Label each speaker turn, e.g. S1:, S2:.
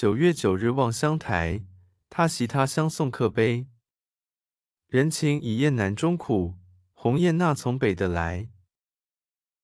S1: 九月九日望乡台他席他乡送客杯。人情已厌南中苦鸿雁那从北的来